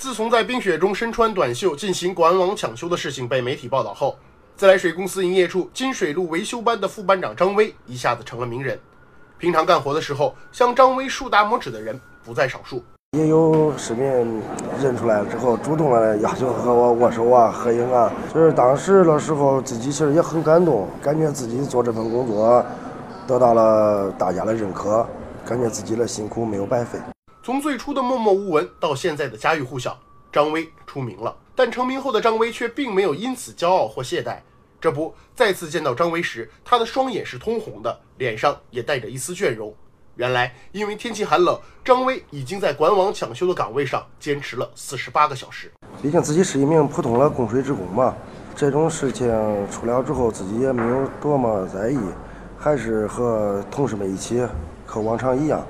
自从在冰雪中身穿短袖进行管网抢修的事情被媒体报道后，自来水公司营业处金水路维修班的副班长张威一下子成了名人。平常干活的时候，向张威竖大拇指的人不在少数。也有市民认出来之后，主动的要求和我握手啊、合影啊。就是当时的时候，自己其实也很感动，感觉自己做这份工作得到了大家的认可，感觉自己的辛苦没有白费。从最初的默默无闻到现在的家喻户晓，张威出名了。但成名后的张威却并没有因此骄傲或懈怠。这不，再次见到张威时，他的双眼是通红的，脸上也带着一丝倦容。原来，因为天气寒冷，张威已经在管网抢修的岗位上坚持了四十八个小时。毕竟自己是一名普通的供水职工嘛，这种事情出了之后，自己也没有多么在意，还是和同事们一起和往常一样，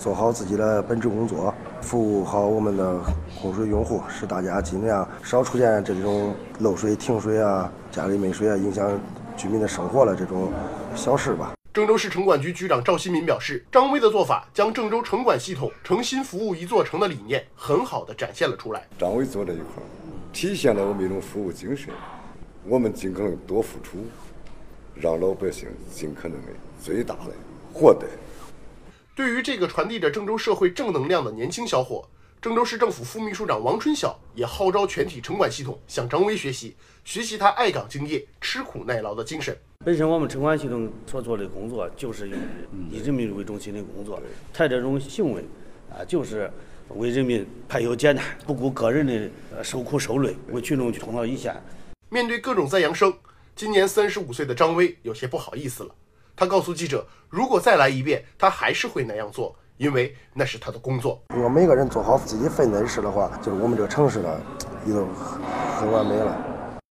做好自己的本职工作。服务好我们的供水用户，使大家尽量少出现这种漏水、停水啊、家里没水啊，影响居民的生活了这种小事吧。郑州市城管局局长赵新民表示，张威的做法将郑州城管系统诚心服务一座城的理念很好的展现了出来。张威做这一块，体现了我们一种服务精神，我们尽可能多付出，让老百姓尽可能的最大的获得。对于这个传递着郑州社会正能量的年轻小伙，郑州市政府副秘书长王春晓也号召全体城管系统向张威学习，学习他爱岗敬业、吃苦耐劳的精神。本身我们城管系统所做的工作就是以人民为中心的工作，他这种行为啊，就是为人民排忧解难，不顾个人的受苦受累，为群众去冲到一线。面对各种赞扬声，今年三十五岁的张威有些不好意思了。他告诉记者：“如果再来一遍，他还是会那样做，因为那是他的工作。如果每个人做好自己分内的事的话，就是我们这个城市呢，也就很完美了。”